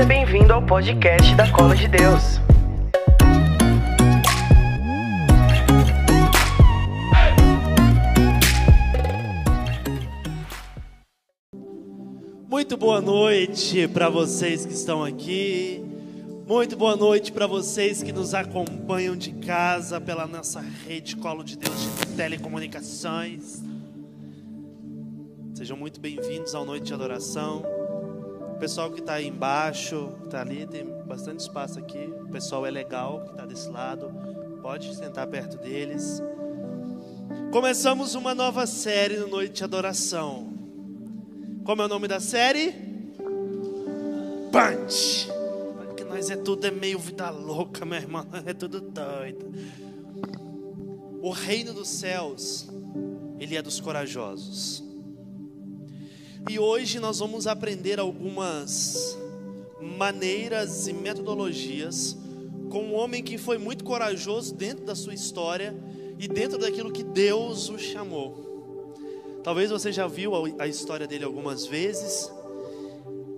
Seja bem-vindo ao podcast da Cola de Deus. Muito boa noite para vocês que estão aqui. Muito boa noite para vocês que nos acompanham de casa pela nossa rede Colo de Deus de telecomunicações. Sejam muito bem-vindos ao Noite de Adoração. Pessoal que está aí embaixo, está ali, tem bastante espaço aqui. O pessoal é legal que está desse lado. Pode sentar perto deles. Começamos uma nova série no Noite de Adoração. Como é o nome da série? Punch. Porque nós é tudo é meio vida louca, meu irmão. É tudo doido. O reino dos céus, ele é dos corajosos. E hoje nós vamos aprender algumas maneiras e metodologias com um homem que foi muito corajoso dentro da sua história e dentro daquilo que Deus o chamou. Talvez você já viu a história dele algumas vezes,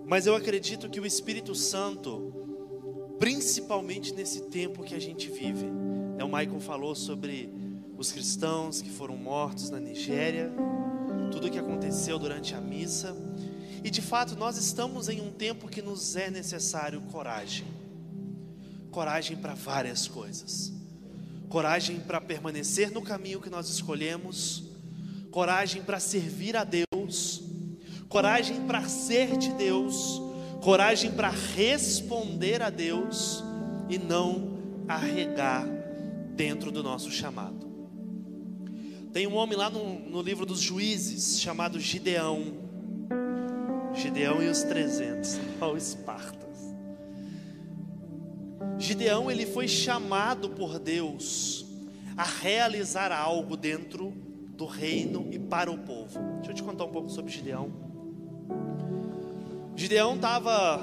mas eu acredito que o Espírito Santo, principalmente nesse tempo que a gente vive, né, o Michael falou sobre os cristãos que foram mortos na Nigéria, tudo o que aconteceu durante a missa, e de fato nós estamos em um tempo que nos é necessário coragem. Coragem para várias coisas. Coragem para permanecer no caminho que nós escolhemos. Coragem para servir a Deus, coragem para ser de Deus, coragem para responder a Deus e não arregar dentro do nosso chamado. Tem um homem lá no, no livro dos juízes chamado Gideão. Gideão e os 300, ao Espartas. Gideão ele foi chamado por Deus a realizar algo dentro do reino e para o povo. Deixa eu te contar um pouco sobre Gideão. Gideão estava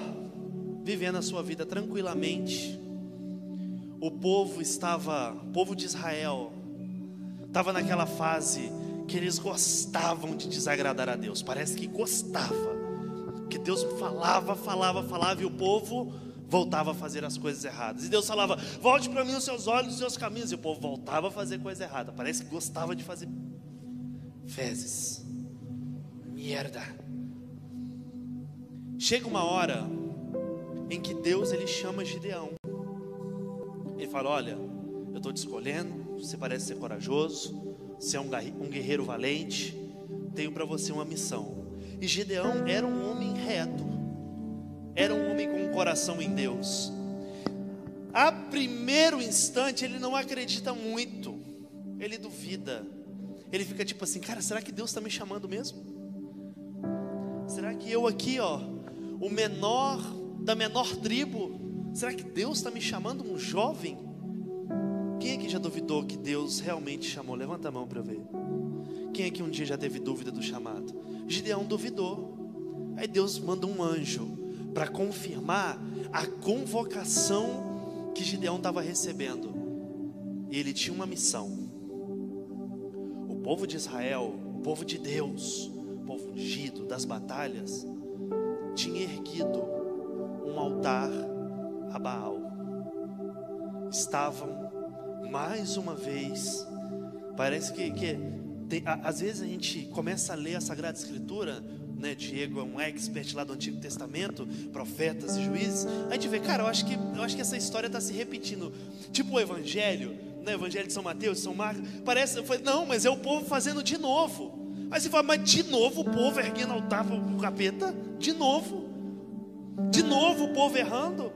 vivendo a sua vida tranquilamente. O povo estava, o povo de Israel, estava naquela fase que eles gostavam de desagradar a Deus. Parece que gostava, que Deus falava, falava, falava e o povo voltava a fazer as coisas erradas. E Deus falava: Volte para mim os seus olhos, os seus caminhos. E o povo voltava a fazer coisa errada. Parece que gostava de fazer fezes, merda. Chega uma hora em que Deus ele chama Gideão. Ele fala: Olha, eu estou te escolhendo. Você parece ser corajoso. Você é um guerreiro valente. Tenho para você uma missão. E Gideão era um homem reto. Era um homem com um coração em Deus. A primeiro instante ele não acredita muito. Ele duvida ele fica tipo assim, cara, será que Deus está me chamando mesmo? Será que eu aqui, ó, o menor da menor tribo, será que Deus está me chamando um jovem? Já duvidou que Deus realmente chamou? Levanta a mão para ver. Quem aqui um dia já teve dúvida do chamado? Gideão duvidou. Aí Deus manda um anjo para confirmar a convocação que Gideão estava recebendo. E ele tinha uma missão povo de Israel, o povo de Deus, o povo ungido das batalhas, tinha erguido um altar a Baal. Estavam mais uma vez, parece que, que tem, às vezes a gente começa a ler a Sagrada Escritura, né, Diego é um expert lá do Antigo Testamento, profetas e juízes. A gente vê, cara, eu acho que, eu acho que essa história está se repetindo. Tipo o Evangelho, no Evangelho de São Mateus, São Marcos, parece, foi, não, mas é o povo fazendo de novo. Aí você fala, mas de novo o povo erguendo altar para o capeta? De novo? De novo o povo errando?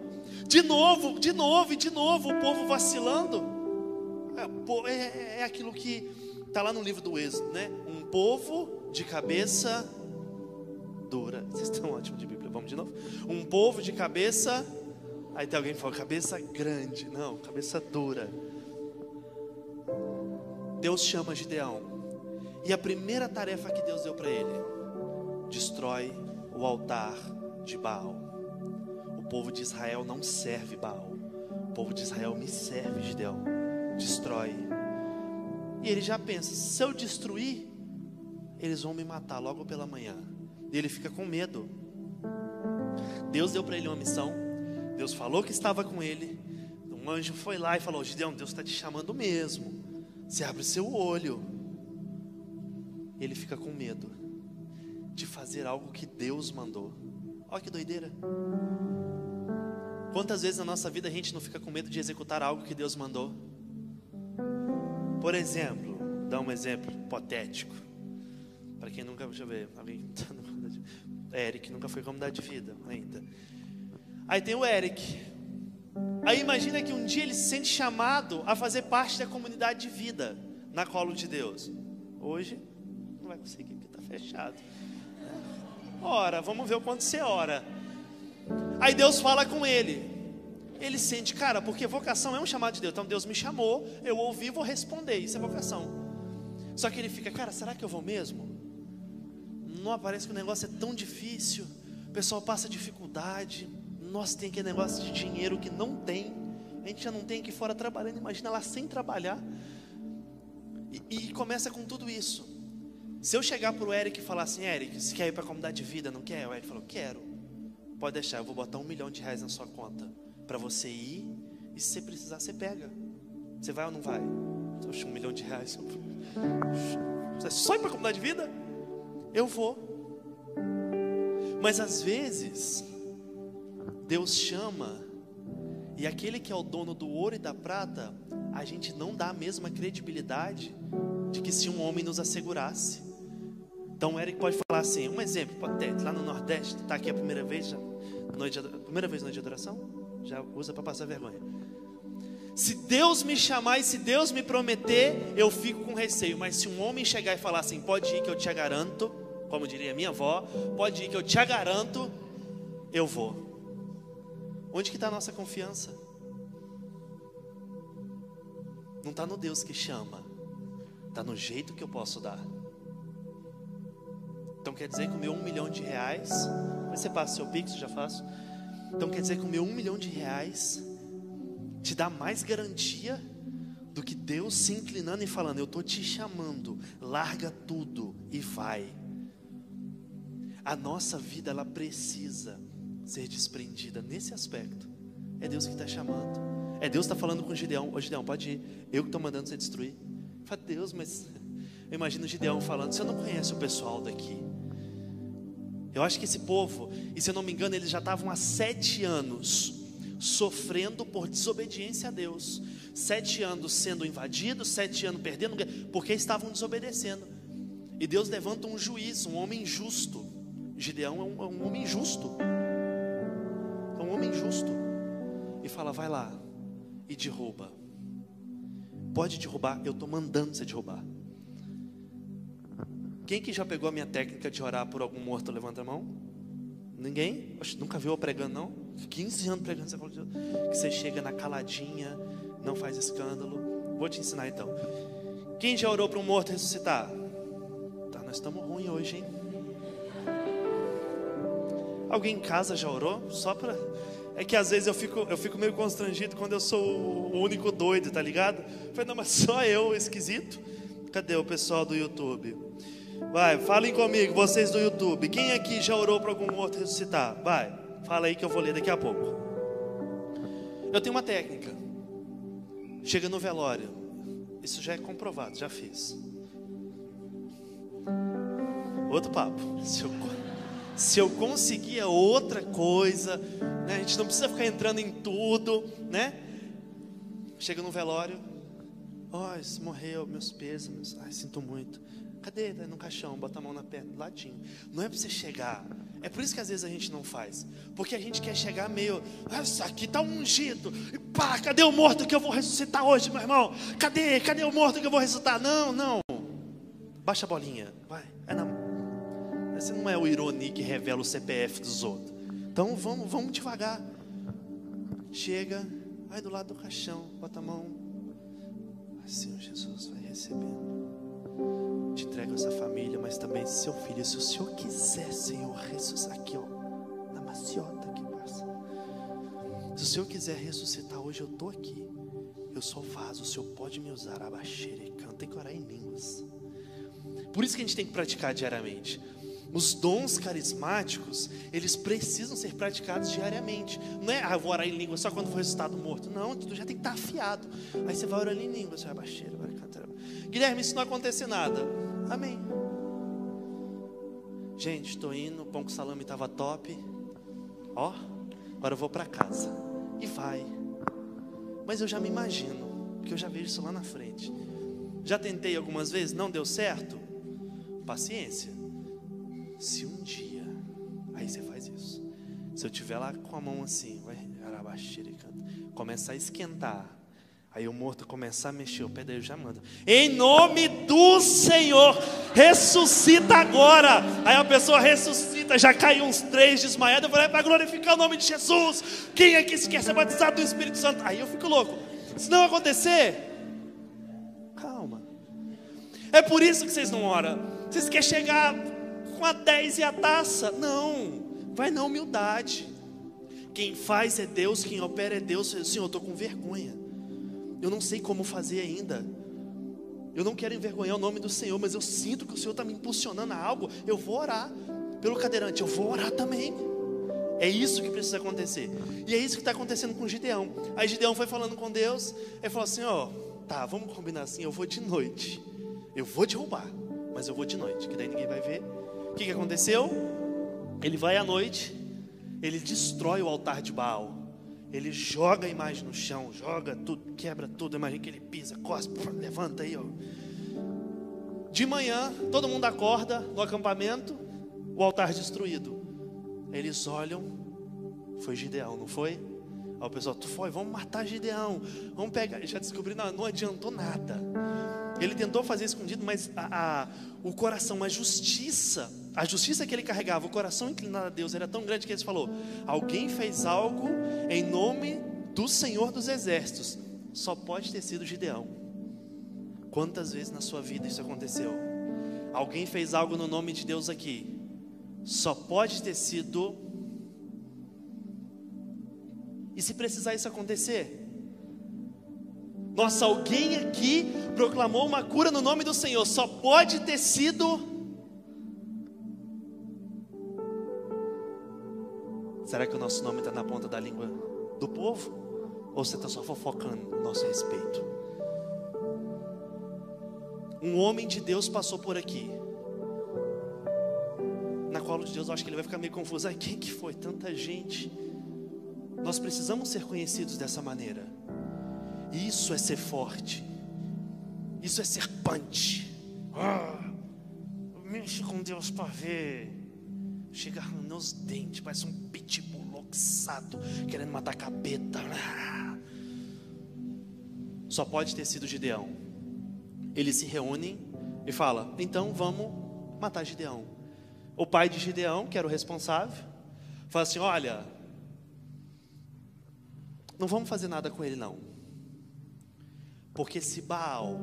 De novo, de novo e de novo o povo vacilando? É, é, é aquilo que está lá no livro do Êxodo, né? Um povo de cabeça dura. Vocês estão ótimos de Bíblia, vamos de novo? Um povo de cabeça. Aí tem alguém que fala, cabeça grande. Não, cabeça dura. Deus chama Gideão. E a primeira tarefa que Deus deu para ele: destrói o altar de Baal. O povo de Israel não serve Baal. O povo de Israel me serve, Gideão. Destrói. E ele já pensa: se eu destruir, eles vão me matar logo pela manhã. E ele fica com medo. Deus deu para ele uma missão. Deus falou que estava com ele. Um anjo foi lá e falou: Gideão, Deus está te chamando mesmo. Você abre seu olho. Ele fica com medo de fazer algo que Deus mandou. Olha que doideira. Quantas vezes na nossa vida a gente não fica com medo de executar algo que Deus mandou? Por exemplo, dá um exemplo hipotético. Para quem nunca, deixa eu ver, alguém tá Eric nunca foi comunidade de vida ainda. Aí tem o Eric. Aí imagina que um dia ele se sente chamado a fazer parte da comunidade de vida na colo de Deus. Hoje não vai conseguir porque está fechado. Ora, vamos ver o quanto você ora. Aí Deus fala com ele. Ele sente, cara, porque vocação é um chamado de Deus. Então Deus me chamou, eu ouvi, vou responder. Isso é vocação. Só que ele fica, cara, será que eu vou mesmo? Não aparece que o negócio é tão difícil. O pessoal passa dificuldade. Nós tem aquele negócio de dinheiro que não tem. A gente já não tem aqui fora trabalhando. Imagina lá sem trabalhar. E, e começa com tudo isso. Se eu chegar para o Eric e falar assim, Eric, você quer ir para a comunidade de vida? Não quer? O Eric falou, quero. Pode deixar, eu vou botar um milhão de reais na sua conta para você ir e se você precisar, você pega. Você vai ou não vai? Um milhão de reais. Você só ir para comunidade de vida? Eu vou. Mas às vezes, Deus chama, e aquele que é o dono do ouro e da prata, a gente não dá a mesma credibilidade de que se um homem nos assegurasse. Então o Eric pode falar assim, um exemplo hipotético, lá no Nordeste, está aqui a primeira vez, já, noite primeira vez noite de adoração, já usa para passar vergonha. Se Deus me chamar e se Deus me prometer, eu fico com receio. Mas se um homem chegar e falar assim, pode ir que eu te garanto, como diria minha avó, pode ir que eu te garanto, eu vou. Onde que está a nossa confiança? Não está no Deus que chama, está no jeito que eu posso dar. Então quer dizer que o meu um milhão de reais, você passa o seu Pix, já faço. Então quer dizer que o meu um milhão de reais te dá mais garantia do que Deus se inclinando e falando: Eu estou te chamando, larga tudo e vai. A nossa vida ela precisa ser desprendida nesse aspecto. É Deus que está chamando. É Deus que está falando com Gideão: Ô Gideão, pode ir. Eu que estou mandando você destruir. Fala, Deus, mas eu imagino Gideão falando: Você não conhece o pessoal daqui. Eu acho que esse povo, e se eu não me engano, eles já estavam há sete anos sofrendo por desobediência a Deus. Sete anos sendo invadidos, sete anos perdendo, porque estavam desobedecendo. E Deus levanta um juiz, um homem justo. Gideão é um, é um homem justo. É um homem justo. E fala: vai lá e derruba. Pode derrubar, eu estou mandando você derrubar. Quem que já pegou a minha técnica de orar por algum morto? Levanta a mão. Ninguém? Oxe, nunca viu eu pregando, não? 15 anos pregando, você falou que você chega na caladinha, não faz escândalo. Vou te ensinar então. Quem já orou para um morto ressuscitar? Tá, nós estamos ruins hoje, hein? Alguém em casa já orou? Só para. É que às vezes eu fico, eu fico meio constrangido quando eu sou o único doido, tá ligado? Falei, não, mas só eu, esquisito. Cadê o pessoal do YouTube? Vai, falem comigo, vocês do YouTube. Quem aqui já orou para algum morto ressuscitar? Vai, fala aí que eu vou ler daqui a pouco. Eu tenho uma técnica. Chega no velório. Isso já é comprovado, já fiz. Outro papo. Se eu, se eu conseguir é outra coisa, né? a gente não precisa ficar entrando em tudo, né? Chega no velório. Ó, oh, morreu, meus pêsames. Ai, sinto muito. Cadê? No caixão, bota a mão na perna, do ladinho. Não é para você chegar. É por isso que às vezes a gente não faz. Porque a gente quer chegar meio, ah, isso aqui está ungido. E pá, cadê o morto que eu vou ressuscitar hoje, meu irmão? Cadê? Cadê o morto que eu vou ressuscitar? Não, não. Baixa a bolinha. Vai. É na... Esse não é o ironi que revela o CPF dos outros. Então vamos, vamos devagar. Chega, vai do lado do caixão, bota a mão. Assim, Jesus vai recebendo te entrego essa família, mas também seu filho. Se o Senhor quiser, Senhor, ressuscitar aqui, ó, na maciota que passa. Se o Senhor quiser ressuscitar hoje, eu estou aqui. Eu sou vaso, o Senhor pode me usar. Abaxere, canta e orar em línguas. Por isso que a gente tem que praticar diariamente. Os dons carismáticos, eles precisam ser praticados diariamente. Não é, ah, vou orar em língua só quando for resultado morto. Não, tu já tem que estar afiado. Aí você vai orar em língua, você vai. Guilherme, se não acontecer nada. Amém. Gente, estou indo, o pão com salame estava top. Ó, agora eu vou para casa. E vai. Mas eu já me imagino, porque eu já vejo isso lá na frente. Já tentei algumas vezes, não deu certo. Paciência. Se um dia, aí você faz isso. Se eu tiver lá com a mão assim, vai, começar a esquentar. Aí o morto começar a mexer, o pé daí já manda. Em nome do Senhor, ressuscita agora. Aí a pessoa ressuscita, já cai uns três desmaiados. Eu falei, para glorificar o nome de Jesus. Quem aqui se quer ser batizado do Espírito Santo? Aí eu fico louco. Se não acontecer, calma. É por isso que vocês não oram. Vocês querem chegar com a 10 e a taça. Não, vai na humildade. Quem faz é Deus, quem opera é Deus. Senhor, eu estou com vergonha. Eu não sei como fazer ainda. Eu não quero envergonhar o nome do Senhor, mas eu sinto que o Senhor está me impulsionando a algo. Eu vou orar pelo cadeirante, eu vou orar também. É isso que precisa acontecer. E é isso que está acontecendo com Gideão. Aí Gideão foi falando com Deus, ele falou assim: Ó, tá, vamos combinar assim, eu vou de noite. Eu vou derrubar, mas eu vou de noite, que daí ninguém vai ver. O que, que aconteceu? Ele vai à noite, ele destrói o altar de Baal. Ele joga a imagem no chão, joga tudo, quebra tudo. Imagina que ele pisa, cospe, levanta aí, ó. De manhã, todo mundo acorda no acampamento, o altar destruído. Eles olham, foi Gideão, não foi? Aí o pessoal, tu foi, vamos matar Gideão, vamos pegar. Já descobri, não, não adiantou nada. Ele tentou fazer escondido, mas a, a, o coração, a justiça, a justiça que ele carregava, o coração inclinado a Deus era tão grande que ele falou: Alguém fez algo em nome do Senhor dos Exércitos. Só pode ter sido Gideão. Quantas vezes na sua vida isso aconteceu? Alguém fez algo no nome de Deus aqui. Só pode ter sido. E se precisar isso acontecer, nossa, alguém aqui proclamou uma cura no nome do Senhor. Só pode ter sido. Será que o nosso nome está na ponta da língua do povo? Ou você está só fofocando no nosso respeito? Um homem de Deus passou por aqui. Na colo de Deus, eu acho que ele vai ficar meio confuso. Ai, quem que foi? Tanta gente. Nós precisamos ser conhecidos dessa maneira. Isso é ser forte. Isso é ser punch. Ah, mexe com Deus para ver. Chega arranhando os dentes, parece um pitbull loxado, querendo matar a capeta. Só pode ter sido Gideão. Eles se reúnem e falam: então vamos matar Gideão. O pai de Gideão, que era o responsável, fala assim: olha, não vamos fazer nada com ele não. Porque se Baal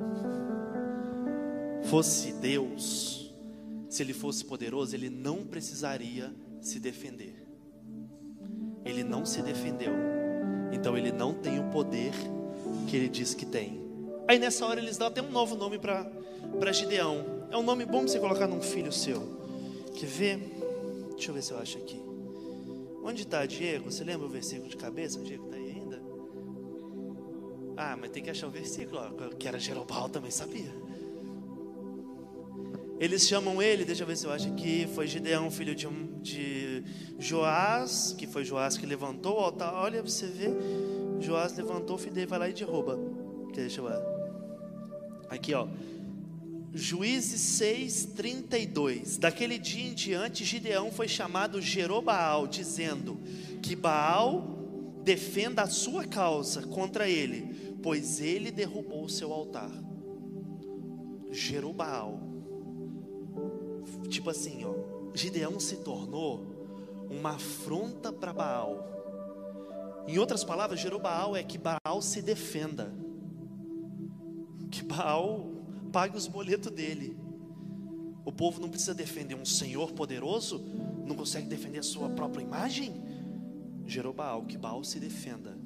fosse Deus, se ele fosse poderoso, ele não precisaria se defender. Ele não se defendeu. Então ele não tem o poder que ele diz que tem. Aí nessa hora eles dão até um novo nome para Gideão. É um nome bom para você colocar num filho seu. Quer ver? Deixa eu ver se eu acho aqui. Onde está Diego? Você lembra o versículo de cabeça? Diego está aí. Ah, mas tem que achar o versículo, ó, que era Jerobal também sabia. Eles chamam ele, deixa eu ver se eu acho aqui, foi Gideão, filho de, de Joás, que foi Joás que levantou o altar. Olha, você vê, Joás levantou, o dele vai lá e derruba. Deixa eu ver. Aqui, ó. Juízes 6, 32. Daquele dia em diante, Gideão foi chamado Jerobaal, dizendo que Baal defenda a sua causa contra ele, pois ele derrubou seu altar. Jerubal. Tipo assim, ó, Gideão se tornou uma afronta para Baal. Em outras palavras, Jerubal é que Baal se defenda. Que Baal pague os boletos dele. O povo não precisa defender um Senhor poderoso, não consegue defender a sua própria imagem. Jerobal, que Baal se defenda.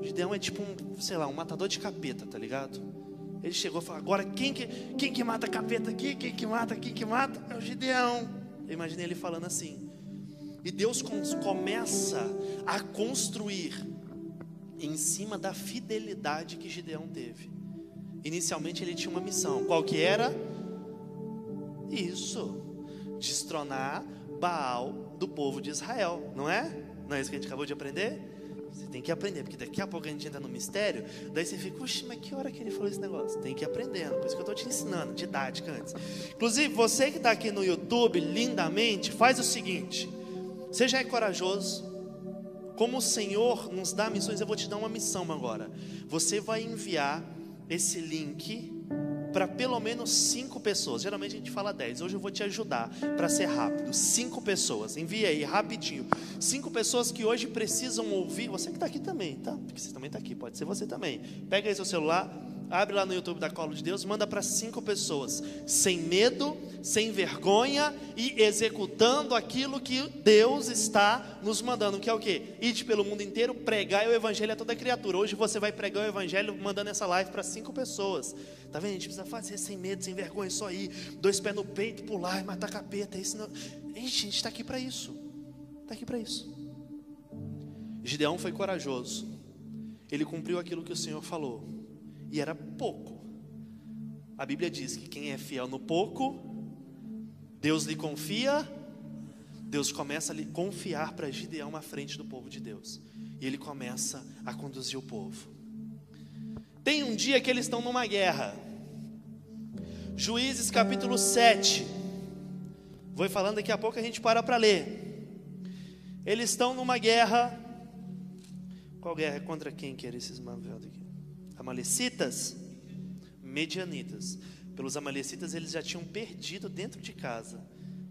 Gideão é tipo um, sei lá, um matador de capeta, tá ligado? Ele chegou e falou: agora quem que, quem que mata capeta aqui? Quem que mata? Quem que mata? É o Gideão. Eu imaginei ele falando assim. E Deus começa a construir em cima da fidelidade que Gideão teve. Inicialmente ele tinha uma missão. Qual que era? Isso. Destronar Baal do povo de Israel, não é? Não é isso que a gente acabou de aprender? Você tem que aprender, porque daqui a pouco a gente entra no mistério, daí você fica, oxe, mas que hora que ele falou esse negócio? Tem que ir aprendendo, por isso que eu estou te ensinando, didática antes. Inclusive, você que está aqui no YouTube, lindamente, faz o seguinte: seja corajoso, como o Senhor nos dá missões, eu vou te dar uma missão agora. Você vai enviar esse link para pelo menos cinco pessoas. Geralmente a gente fala dez. Hoje eu vou te ajudar para ser rápido. Cinco pessoas. Envia aí rapidinho. Cinco pessoas que hoje precisam ouvir. Você que está aqui também, tá? Porque você também está aqui. Pode ser você também. Pega aí seu celular Abre lá no YouTube da Colo de Deus, manda para cinco pessoas, sem medo, sem vergonha e executando aquilo que Deus está nos mandando, que é o quê? Ide pelo mundo inteiro, pregar o evangelho a toda criatura. Hoje você vai pregar o evangelho mandando essa live para cinco pessoas. Tá vendo? A gente precisa fazer sem medo, sem vergonha, só ir, dois pés no peito, pular e matar capeta. Isso não... Gente, a gente está aqui para isso. Está aqui para isso. Gideão foi corajoso. Ele cumpriu aquilo que o Senhor falou e era pouco. A Bíblia diz que quem é fiel no pouco, Deus lhe confia, Deus começa a lhe confiar para Gideão à frente do povo de Deus. E ele começa a conduzir o povo. Tem um dia que eles estão numa guerra. Juízes capítulo 7. Vou falando daqui a pouco a gente para para ler. Eles estão numa guerra. Qual guerra? Contra quem que era esses malvados aqui? Amalecitas, medianitas. Pelos amalecitas eles já tinham perdido dentro de casa.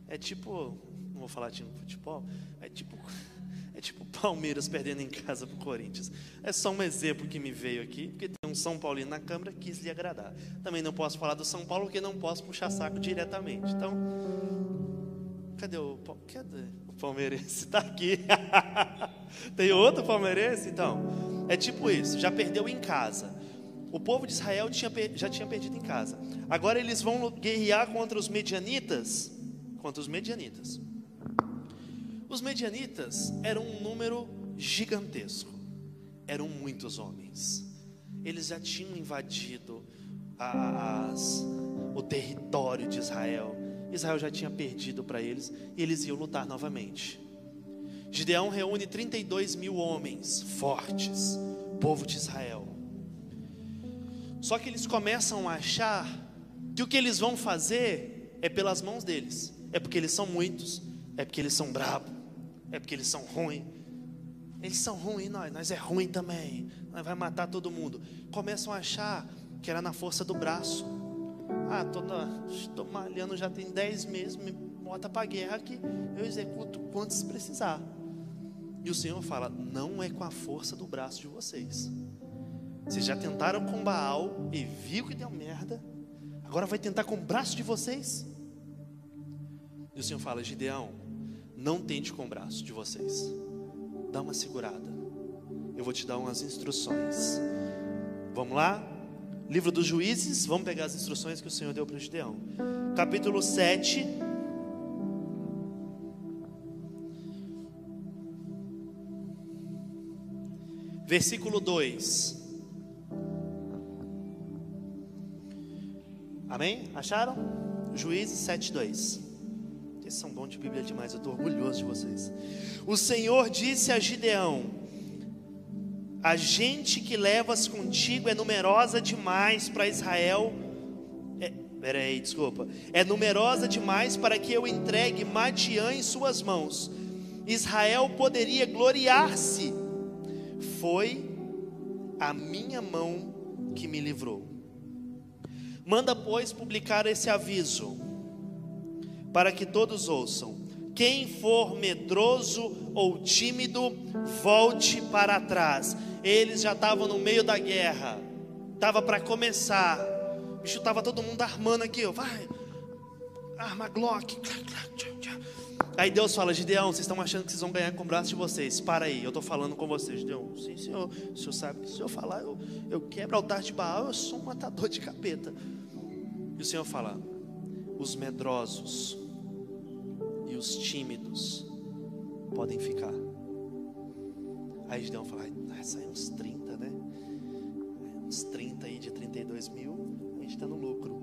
É tipo, não vou falar de futebol, é tipo é tipo Palmeiras perdendo em casa para Corinthians. É só um exemplo que me veio aqui, porque tem um São Paulino na Câmara que quis lhe agradar. Também não posso falar do São Paulo porque não posso puxar saco diretamente. Então, cadê o cadê o palmeirense? Está aqui. tem outro palmeirense? Então, é tipo isso. Já perdeu em casa. O povo de Israel tinha, já tinha perdido em casa. Agora eles vão guerrear contra os medianitas. Contra os medianitas. Os medianitas eram um número gigantesco. Eram muitos homens. Eles já tinham invadido as, o território de Israel. Israel já tinha perdido para eles e eles iam lutar novamente. Gideão reúne 32 mil homens fortes, povo de Israel. Só que eles começam a achar que o que eles vão fazer é pelas mãos deles. É porque eles são muitos, é porque eles são bravos, é porque eles são ruins. Eles são ruins, nós, nós é ruim também. Nós vai matar todo mundo. Começam a achar que era na força do braço. Ah, estou malhando já tem 10 meses, me bota para guerra que eu executo quantos precisar. E o Senhor fala: não é com a força do braço de vocês vocês já tentaram com Baal e viu que deu merda. Agora vai tentar com o braço de vocês? E o Senhor fala: Gideão, não tente com o braço de vocês. Dá uma segurada. Eu vou te dar umas instruções. Vamos lá? Livro dos Juízes, vamos pegar as instruções que o Senhor deu para Gideão. Capítulo 7. Versículo 2. Amém? Acharam? Juízes 7:2. Vocês são bons de Bíblia demais, eu estou orgulhoso de vocês. O Senhor disse a Gideão: A gente que levas contigo é numerosa demais para Israel. É, peraí, desculpa. É numerosa demais para que eu entregue Madian em suas mãos. Israel poderia gloriar-se. Foi a minha mão que me livrou. Manda, pois, publicar esse aviso, para que todos ouçam. Quem for medroso ou tímido, volte para trás. Eles já estavam no meio da guerra, estava para começar. Bicho estava todo mundo armando aqui, ó, vai. arma Glock. Aí Deus fala, Gideão, vocês estão achando que vocês vão ganhar com o braço de vocês. Para aí, eu estou falando com vocês. Gideão, sim, senhor. O senhor sabe que se eu falar, eu, eu quebro o altar de Baal, eu sou um matador de capeta. E o Senhor fala, os medrosos e os tímidos podem ficar. Aí Gideão fala, ah, sai uns 30, né? Uns 30 aí de 32 mil, a gente está no lucro.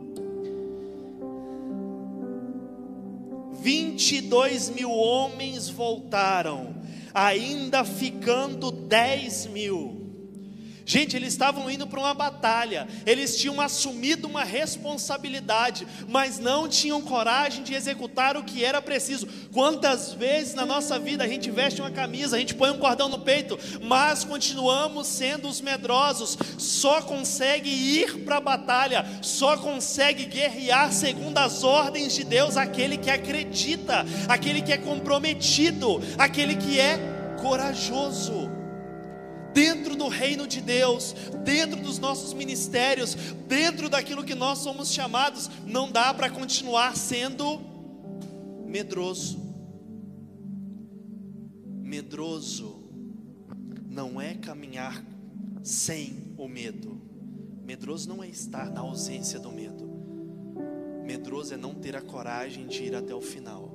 22 mil homens voltaram, ainda ficando 10 mil. Gente, eles estavam indo para uma batalha, eles tinham assumido uma responsabilidade, mas não tinham coragem de executar o que era preciso. Quantas vezes na nossa vida a gente veste uma camisa, a gente põe um cordão no peito, mas continuamos sendo os medrosos, só consegue ir para a batalha, só consegue guerrear segundo as ordens de Deus aquele que acredita, aquele que é comprometido, aquele que é corajoso dentro do reino de Deus, dentro dos nossos ministérios, dentro daquilo que nós somos chamados, não dá para continuar sendo medroso. Medroso não é caminhar sem o medo. Medroso não é estar na ausência do medo. Medroso é não ter a coragem de ir até o final.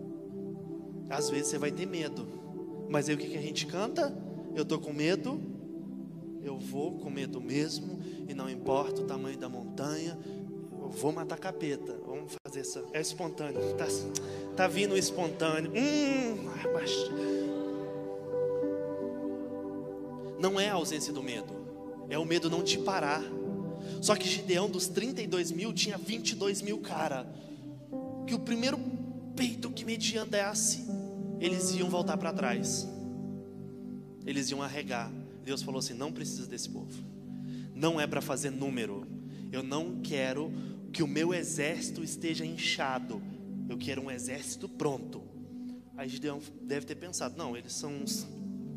Às vezes você vai ter medo, mas aí o que, que a gente canta? Eu estou com medo, eu vou com medo mesmo, e não importa o tamanho da montanha, eu vou matar capeta. Vamos fazer isso. É espontâneo. Tá, tá vindo espontâneo. Hum, mas... Não é a ausência do medo, é o medo não te parar. Só que Gideão, dos 32 mil, tinha 22 mil cara. Que o primeiro peito que Median desse, eles iam voltar para trás. Eles iam arregar. Deus falou assim: não precisa desse povo, não é para fazer número. Eu não quero que o meu exército esteja inchado, eu quero um exército pronto. Aí Gideão deve ter pensado: não, eles são uns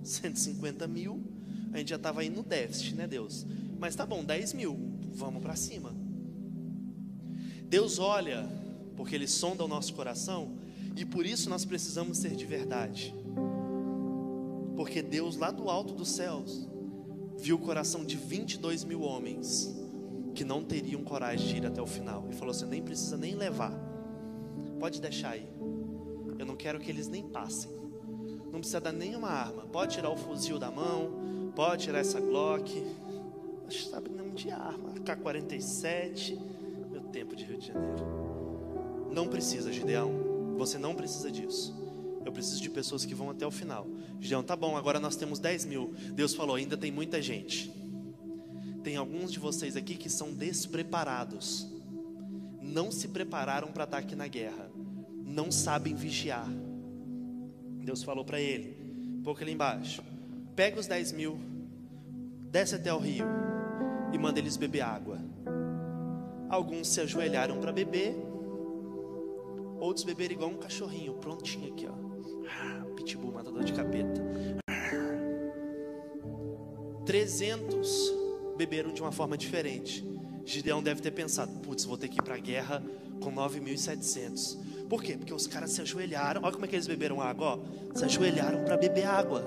150 mil, a gente já estava indo no déficit, né, Deus? Mas tá bom, 10 mil, vamos para cima. Deus olha, porque Ele sonda o nosso coração, e por isso nós precisamos ser de verdade. Porque Deus, lá do alto dos céus, viu o coração de 22 mil homens que não teriam coragem de ir até o final. E falou assim: nem precisa nem levar, pode deixar aí. Eu não quero que eles nem passem. Não precisa dar nenhuma arma. Pode tirar o fuzil da mão, pode tirar essa Glock. Que sabe nome de arma. K-47. Meu tempo de Rio de Janeiro. Não precisa, Gideão. Você não precisa disso. Eu preciso de pessoas que vão até o final. Gideão, tá bom, agora nós temos 10 mil. Deus falou, ainda tem muita gente. Tem alguns de vocês aqui que são despreparados. Não se prepararam para estar aqui na guerra. Não sabem vigiar. Deus falou para ele, um pouco ali embaixo: pega os 10 mil, desce até o rio e manda eles beber água. Alguns se ajoelharam para beber, outros beberam igual um cachorrinho, prontinho aqui, ó. Pitbull, matador de capeta. 300 beberam de uma forma diferente. Gideão deve ter pensado: putz, vou ter que ir para a guerra com 9.700. Por quê? Porque os caras se ajoelharam. Olha como é que eles beberam água. Ó. Se ajoelharam para beber água.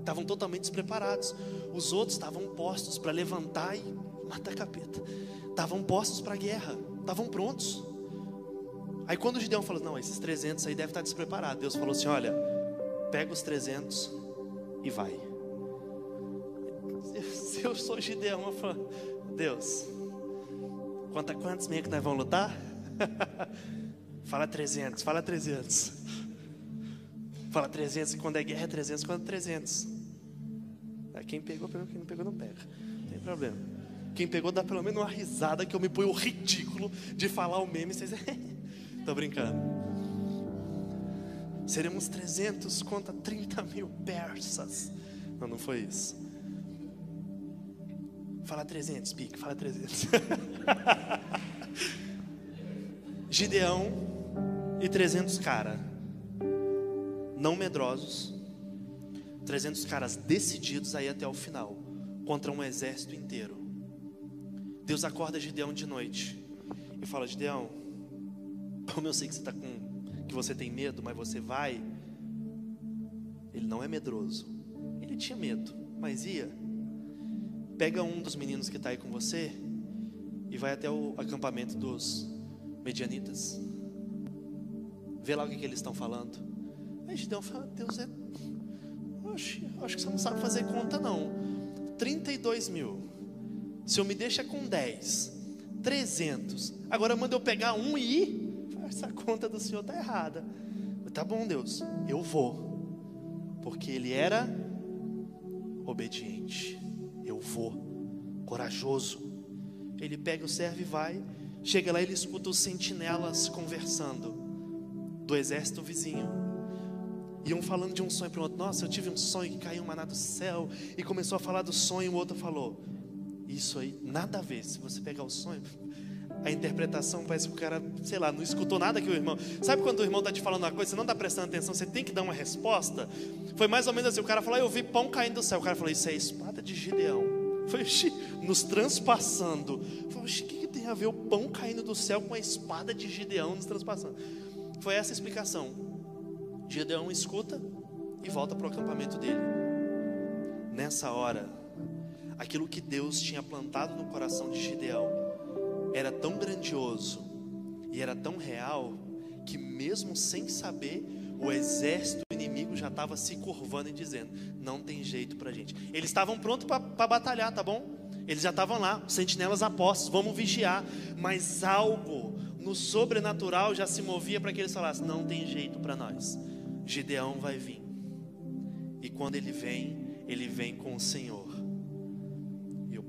Estavam totalmente despreparados. Os outros estavam postos para levantar e matar capeta. Estavam postos para a guerra. Estavam prontos. Aí quando o Gideão falou: Não, esses 300 aí devem estar despreparados. Deus falou assim: Olha, pega os 300 e vai. Se eu sou Gideão, eu falo, Deus, quanto, quantos meio que nós vamos lutar? fala 300, fala 300. Fala 300 e quando é guerra é 300, quando é 300. Quem pegou, pegou, quem não pegou, não pega. Não tem problema. Quem pegou, dá pelo menos uma risada que eu me ponho ridículo de falar o meme. Vocês... Tô brincando. Seremos 300 contra 30 mil persas. Não, não foi isso. Fala 300, pique, fala 300. Gideão e 300 cara, não medrosos, 300 caras decididos a ir até o final, contra um exército inteiro. Deus acorda Gideão de noite e fala: Gideão, Como eu sei que você tá com que você tem medo, mas você vai. Ele não é medroso. Ele tinha medo, mas ia. Pega um dos meninos que está aí com você e vai até o acampamento dos medianitas. Vê lá o que, que eles estão falando. Aí Gideão fala: Deus é. Oxe, acho que você não sabe fazer conta, não. 32 mil. Se eu me deixa com 10, 300. Agora manda eu pegar um e ir. Essa conta do Senhor está errada. Tá bom, Deus, eu vou. Porque ele era obediente. Eu vou. Corajoso. Ele pega o servo e vai. Chega lá, ele escuta os sentinelas conversando do exército vizinho. E um falando de um sonho para o outro. Nossa, eu tive um sonho que caiu um maná do céu. E começou a falar do sonho. O outro falou: Isso aí, nada a ver. Se você pegar o sonho, a interpretação parece que o cara, sei lá, não escutou nada que o irmão. Sabe quando o irmão está te falando uma coisa, você não está prestando atenção, você tem que dar uma resposta? Foi mais ou menos assim: o cara falou, ah, eu vi pão caindo do céu. O cara falou, isso é espada de Gideão. Foi nos transpassando. Falei, o que tem a ver o pão caindo do céu com a espada de Gideão nos transpassando? Foi essa a explicação. Gideão escuta e volta para o acampamento dele. Nessa hora, aquilo que Deus tinha plantado no coração de Gideão era tão grandioso e era tão real que, mesmo sem saber, o exército inimigo já estava se curvando e dizendo: não tem jeito para gente. Eles estavam prontos para batalhar, tá bom? Eles já estavam lá, sentinelas apostos, vamos vigiar. Mas algo no sobrenatural já se movia para que eles falassem: não tem jeito para nós. Gideão vai vir. E quando ele vem, ele vem com o Senhor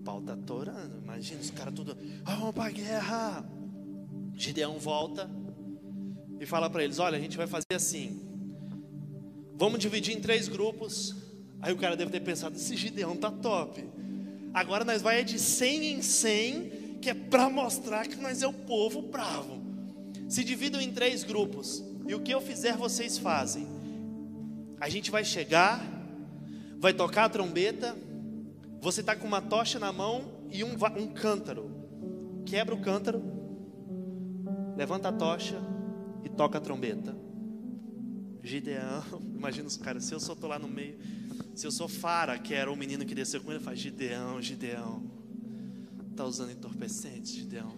pau tá torando. Imagina os caras tudo, vamos para a guerra. Gideão volta e fala para eles: Olha, a gente vai fazer assim. Vamos dividir em três grupos. Aí o cara deve ter pensado: Esse Gideão tá top. Agora nós vai de 100 em 100, que é para mostrar que nós é o povo bravo. Se dividam em três grupos. E o que eu fizer, vocês fazem. A gente vai chegar, vai tocar a trombeta você está com uma tocha na mão e um, um cântaro. Quebra o cântaro, levanta a tocha e toca a trombeta. Gideão, imagina os caras, se eu só estou lá no meio, se eu sou Fara, que era o menino que desceu com ele, faz Gideão, Gideão, tá usando entorpecente, Gideão.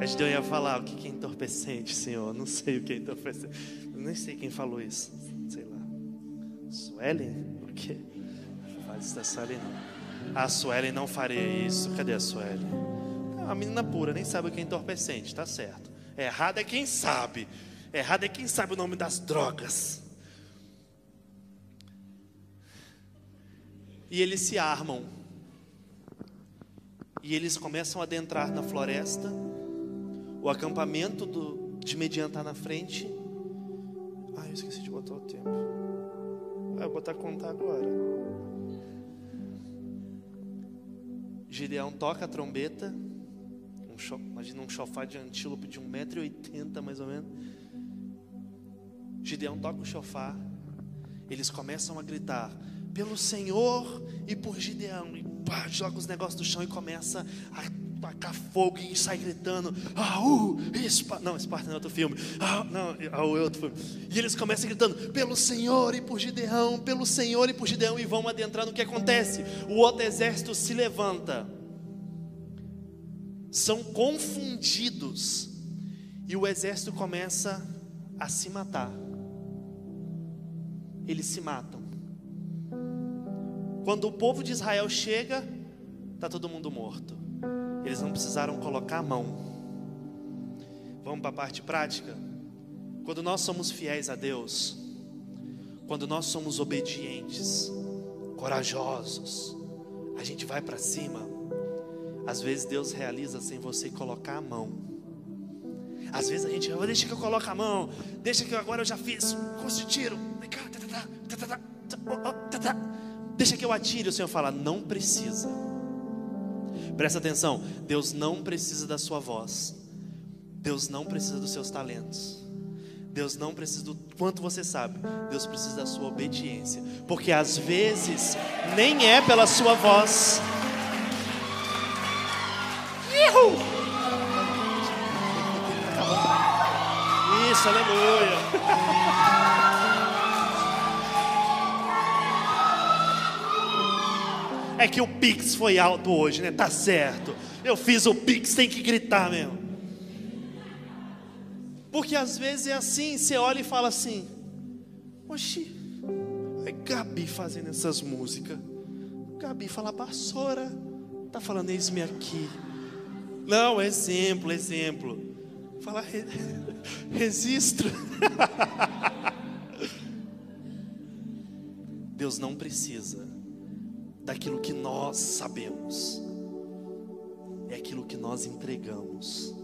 A Gideão ia falar, o que é entorpecente, Senhor? Não sei o que é entorpecente. Eu nem sei quem falou isso, sei lá. Suelen? O quê? Da Suelen não. A Suelen não faria isso. Cadê a Suelen? É uma menina pura, nem sabe o que é entorpecente, tá certo. Errado é quem sabe. Errado é quem sabe o nome das drogas. E eles se armam. E eles começam a adentrar na floresta. O acampamento do, de Median está na frente. Ah, eu esqueci de botar o tempo. Ah, eu vou botar contar agora. Gideão toca a trombeta, um cho, imagina um chofar de antílope de 1,80m mais ou menos. Gideão toca o chofar, eles começam a gritar, pelo Senhor e por Gideão, e pá, joga os negócios do chão e começa a tacar fogo e sai gritando, uh, Esparta, não, Esparta não é outro filme, ah, não, é outro filme, e eles começam gritando, pelo Senhor e por Gideão, pelo Senhor e por Gideão, e vão adentrando, o que acontece? O outro exército se levanta, são confundidos, e o exército começa a se matar, eles se matam, quando o povo de Israel chega, está todo mundo morto. Eles não precisaram colocar a mão. Vamos para a parte prática? Quando nós somos fiéis a Deus, quando nós somos obedientes, corajosos, a gente vai para cima. Às vezes Deus realiza sem você colocar a mão. Às vezes a gente, oh, deixa que eu coloque a mão, deixa que agora eu já fiz, curso de tiro, deixa que eu atire. O Senhor fala, não precisa. Presta atenção, Deus não precisa da sua voz. Deus não precisa dos seus talentos. Deus não precisa do quanto você sabe. Deus precisa da sua obediência, porque às vezes nem é pela sua voz. isso, aleluia. É que o Pix foi alto hoje, né? Tá certo. Eu fiz o Pix, tem que gritar mesmo. Porque às vezes é assim, você olha e fala assim: Oxi, é Gabi fazendo essas músicas. Gabi fala, vassoura, tá falando eis-me aqui. Não, exemplo, exemplo. Fala, re, registro. Deus não precisa daquilo que nós sabemos, é aquilo que nós entregamos.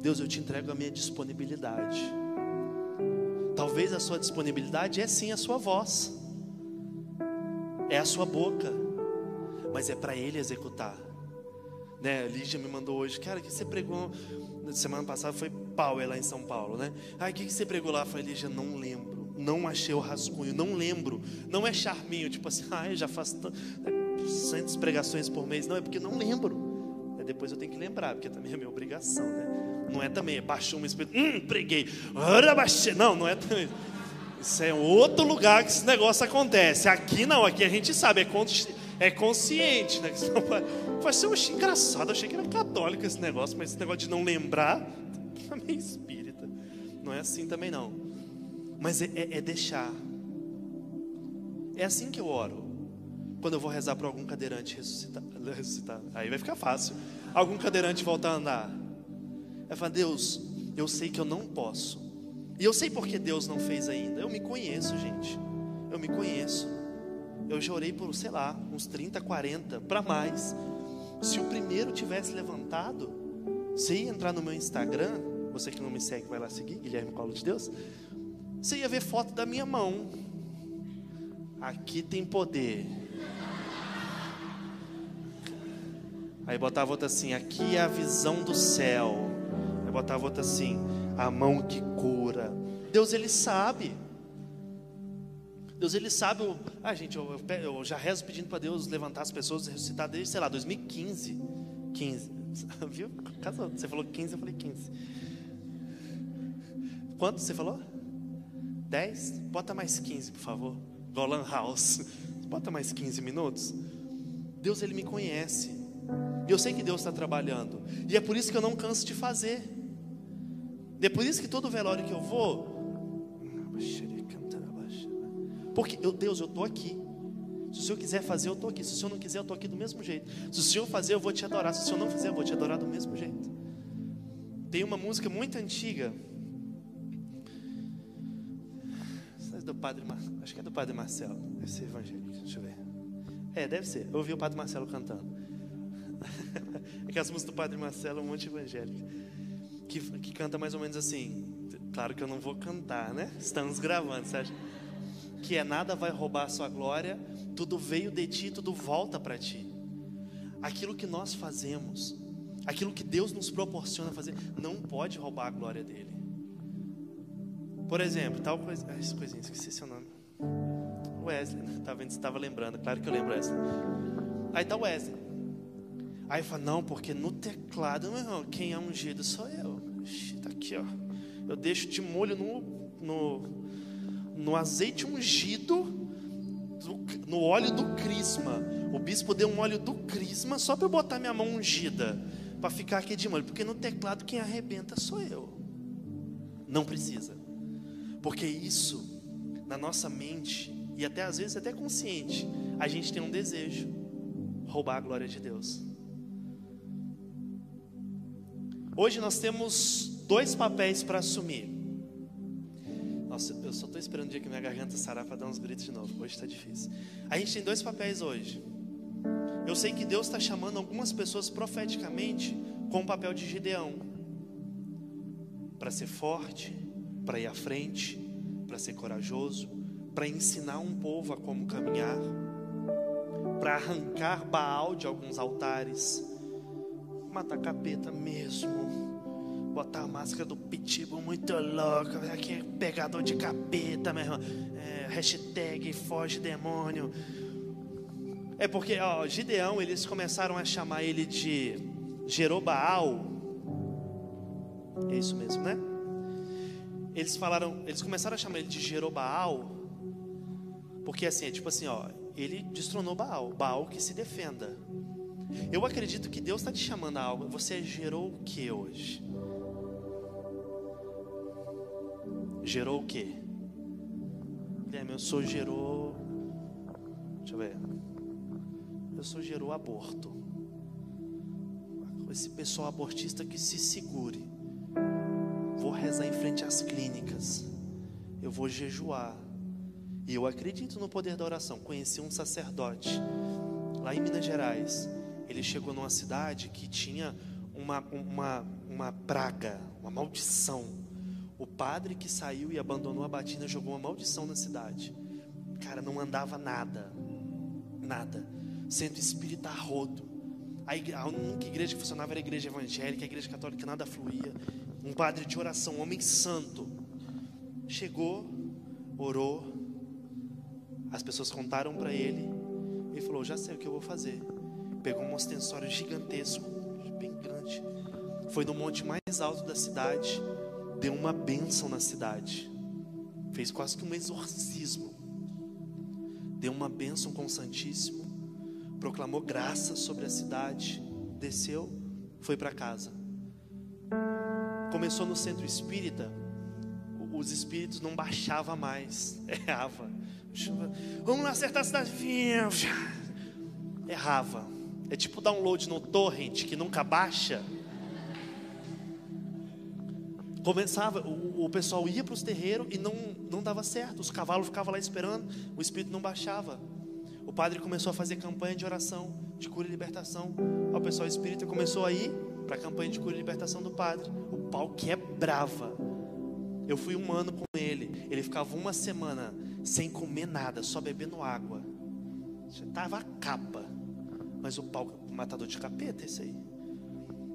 Deus, eu te entrego a minha disponibilidade. Talvez a sua disponibilidade é sim a sua voz, é a sua boca, mas é para Ele executar. Né, Lígia me mandou hoje, cara, que você pregou semana passada foi Power lá em São Paulo, né? Ai, o que, você pregou lá? Eu falei, Lígia, não lembro não achei o rascunho, não lembro. Não é charminho, tipo assim, eu já faço tantas pregações por mês. Não, é porque não lembro. É, depois eu tenho que lembrar, porque também é minha obrigação, né? Não é também, é baixou um espírito, hum, preguei. Não, não é também. Isso é outro lugar que esse negócio acontece. Aqui não, aqui a gente sabe, é, é consciente, né? Vai ser um engraçado, eu achei que era católico esse negócio, mas esse negócio de não lembrar, também espírita. Não é assim também não mas é, é, é deixar. É assim que eu oro. Quando eu vou rezar para algum cadeirante ressuscitar, ressuscitar, aí vai ficar fácil. Algum cadeirante voltar a andar. Eu falo, Deus, eu sei que eu não posso. E eu sei porque Deus não fez ainda. Eu me conheço, gente. Eu me conheço. Eu já orei por, sei lá, uns 30, 40, para mais. Se o primeiro tivesse levantado, se entrar no meu Instagram, você que não me segue, vai lá seguir, Guilherme Colo de Deus. Você ia ver foto da minha mão. Aqui tem poder. Aí botava outra assim, aqui é a visão do céu. Aí botava outra assim, a mão que cura. Deus ele sabe. Deus ele sabe. Ah, gente, eu, eu já rezo pedindo para Deus levantar as pessoas ressuscitar desde, sei lá, 2015. 15. Viu? Você falou 15, eu falei 15. Quanto você falou? 10? Bota mais 15, por favor. Golan House. Bota mais 15 minutos. Deus, Ele me conhece. E eu sei que Deus está trabalhando. E é por isso que eu não canso de fazer. E é por isso que todo velório que eu vou. Porque, eu, Deus, eu estou aqui. Se o Senhor quiser fazer, eu estou aqui. Se o Senhor não quiser, eu estou aqui do mesmo jeito. Se o Senhor fazer, eu vou te adorar. Se o Senhor não fizer, eu vou te adorar do mesmo jeito. Tem uma música muito antiga padre acho que é do padre Marcelo, deve ser evangélico, deixa eu ver. É, deve ser. Eu ouvi o padre Marcelo cantando. é que as músicas do padre Marcelo é um monte evangélico. Que, que canta mais ou menos assim. Claro que eu não vou cantar, né? Estamos gravando, você acha? Que é nada vai roubar a sua glória, tudo veio de ti, tudo volta para ti. Aquilo que nós fazemos, aquilo que Deus nos proporciona fazer, não pode roubar a glória dele. Por exemplo, tal coisa. Ah, essa coisinha, esqueci seu nome. Wesley, né? Você estava lembrando, claro que eu lembro Wesley. Aí tá Wesley. Aí fala, não, porque no teclado, meu irmão, quem é ungido sou eu. Ixi, tá aqui, ó. Eu deixo de molho no, no, no azeite ungido, no óleo do crisma. O bispo deu um óleo do crisma só para eu botar minha mão ungida, para ficar aqui de molho. Porque no teclado quem arrebenta sou eu. Não precisa. Porque isso, na nossa mente, e até às vezes até consciente, a gente tem um desejo: roubar a glória de Deus. Hoje nós temos dois papéis para assumir. Nossa, eu só estou esperando o dia que minha garganta sarar para dar uns gritos de novo. Hoje está difícil. A gente tem dois papéis hoje. Eu sei que Deus está chamando algumas pessoas profeticamente com o papel de Gideão para ser forte, para ir à frente, para ser corajoso, para ensinar um povo a como caminhar, para arrancar Baal de alguns altares, matar capeta mesmo, botar a máscara do pitbull muito louca, aqui pegador de capeta, meu irmão. É, hashtag foge demônio. É porque, ó, Gideão, eles começaram a chamar ele de Jerobaal. É isso mesmo, né? Eles falaram, eles começaram a chamar ele de Jerobaal, porque assim, é tipo assim, ó, ele destronou Baal, Baal que se defenda. Eu acredito que Deus está te chamando a algo. Você gerou o que hoje? Gerou o que? Guilherme, eu sou gerou. Deixa eu ver. Eu sou gerou aborto. Esse pessoal abortista que se segure. Vou rezar em frente às clínicas. Eu vou jejuar. E eu acredito no poder da oração. Conheci um sacerdote lá em Minas Gerais. Ele chegou numa cidade que tinha uma, uma, uma praga, uma maldição. O padre que saiu e abandonou a batina jogou uma maldição na cidade. Cara, não andava nada. Nada. Centro espírita rodo. A, a única igreja que funcionava era a igreja evangélica, a igreja católica nada fluía. Um padre de oração, um homem santo. Chegou, orou, as pessoas contaram para ele. Ele falou: Já sei o que eu vou fazer. Pegou um ostensório gigantesco, bem grande. Foi no monte mais alto da cidade. Deu uma bênção na cidade. Fez quase que um exorcismo. Deu uma bênção com o Santíssimo. Proclamou graça sobre a cidade. Desceu, foi para casa. Começou no centro espírita. Os espíritos não baixavam mais, errava. Vamos lá acertar a cidade. Errava. É tipo download no torrent que nunca baixa. Começava, o, o pessoal ia para os terreiros e não, não dava certo. Os cavalos ficavam lá esperando, o espírito não baixava. O padre começou a fazer campanha de oração, de cura e libertação. O pessoal espírita começou a ir para a campanha de cura e libertação do padre. O pau quebrava. Eu fui um ano com ele. Ele ficava uma semana sem comer nada, só bebendo água. Já estava a capa. Mas o pau, matador de capeta, esse aí.